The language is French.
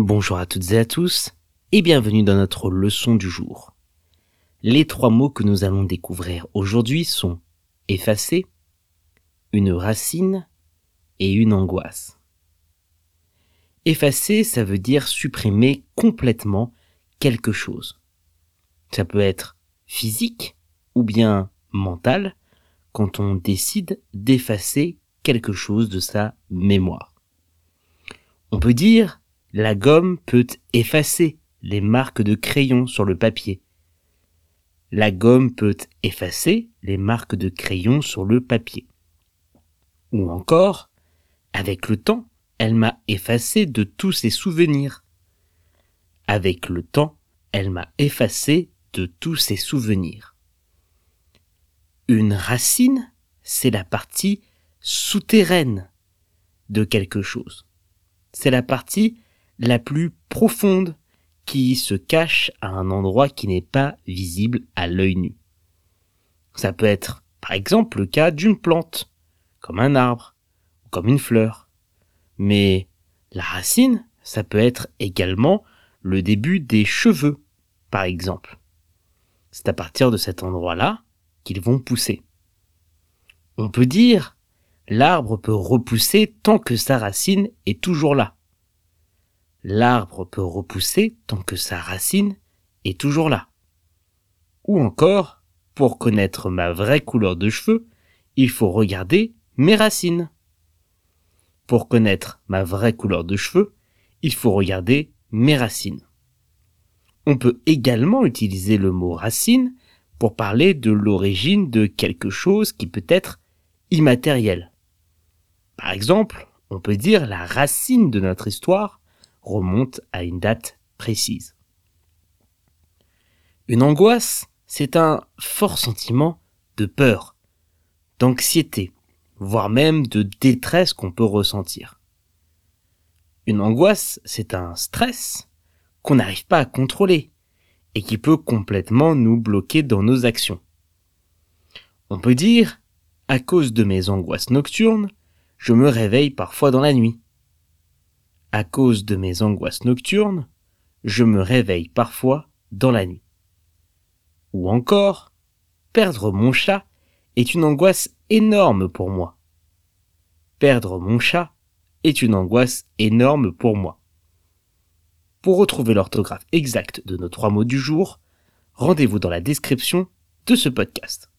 Bonjour à toutes et à tous et bienvenue dans notre leçon du jour. Les trois mots que nous allons découvrir aujourd'hui sont effacer, une racine et une angoisse. Effacer, ça veut dire supprimer complètement quelque chose. Ça peut être physique ou bien mental quand on décide d'effacer quelque chose de sa mémoire. On peut dire la gomme peut effacer les marques de crayon sur le papier. La gomme peut effacer les marques de crayon sur le papier. Ou encore, avec le temps, elle m'a effacé de tous ses souvenirs. Avec le temps, elle m'a effacé de tous ses souvenirs. Une racine, c'est la partie souterraine de quelque chose. C'est la partie la plus profonde qui se cache à un endroit qui n'est pas visible à l'œil nu. Ça peut être, par exemple, le cas d'une plante, comme un arbre, ou comme une fleur. Mais la racine, ça peut être également le début des cheveux, par exemple. C'est à partir de cet endroit-là qu'ils vont pousser. On peut dire, l'arbre peut repousser tant que sa racine est toujours là. L'arbre peut repousser tant que sa racine est toujours là. Ou encore, pour connaître ma vraie couleur de cheveux, il faut regarder mes racines. Pour connaître ma vraie couleur de cheveux, il faut regarder mes racines. On peut également utiliser le mot racine pour parler de l'origine de quelque chose qui peut être immatériel. Par exemple, on peut dire la racine de notre histoire remonte à une date précise. Une angoisse, c'est un fort sentiment de peur, d'anxiété, voire même de détresse qu'on peut ressentir. Une angoisse, c'est un stress qu'on n'arrive pas à contrôler et qui peut complètement nous bloquer dans nos actions. On peut dire, à cause de mes angoisses nocturnes, je me réveille parfois dans la nuit. À cause de mes angoisses nocturnes, je me réveille parfois dans la nuit. Ou encore, perdre mon chat est une angoisse énorme pour moi. Perdre mon chat est une angoisse énorme pour moi. Pour retrouver l'orthographe exacte de nos trois mots du jour, rendez-vous dans la description de ce podcast.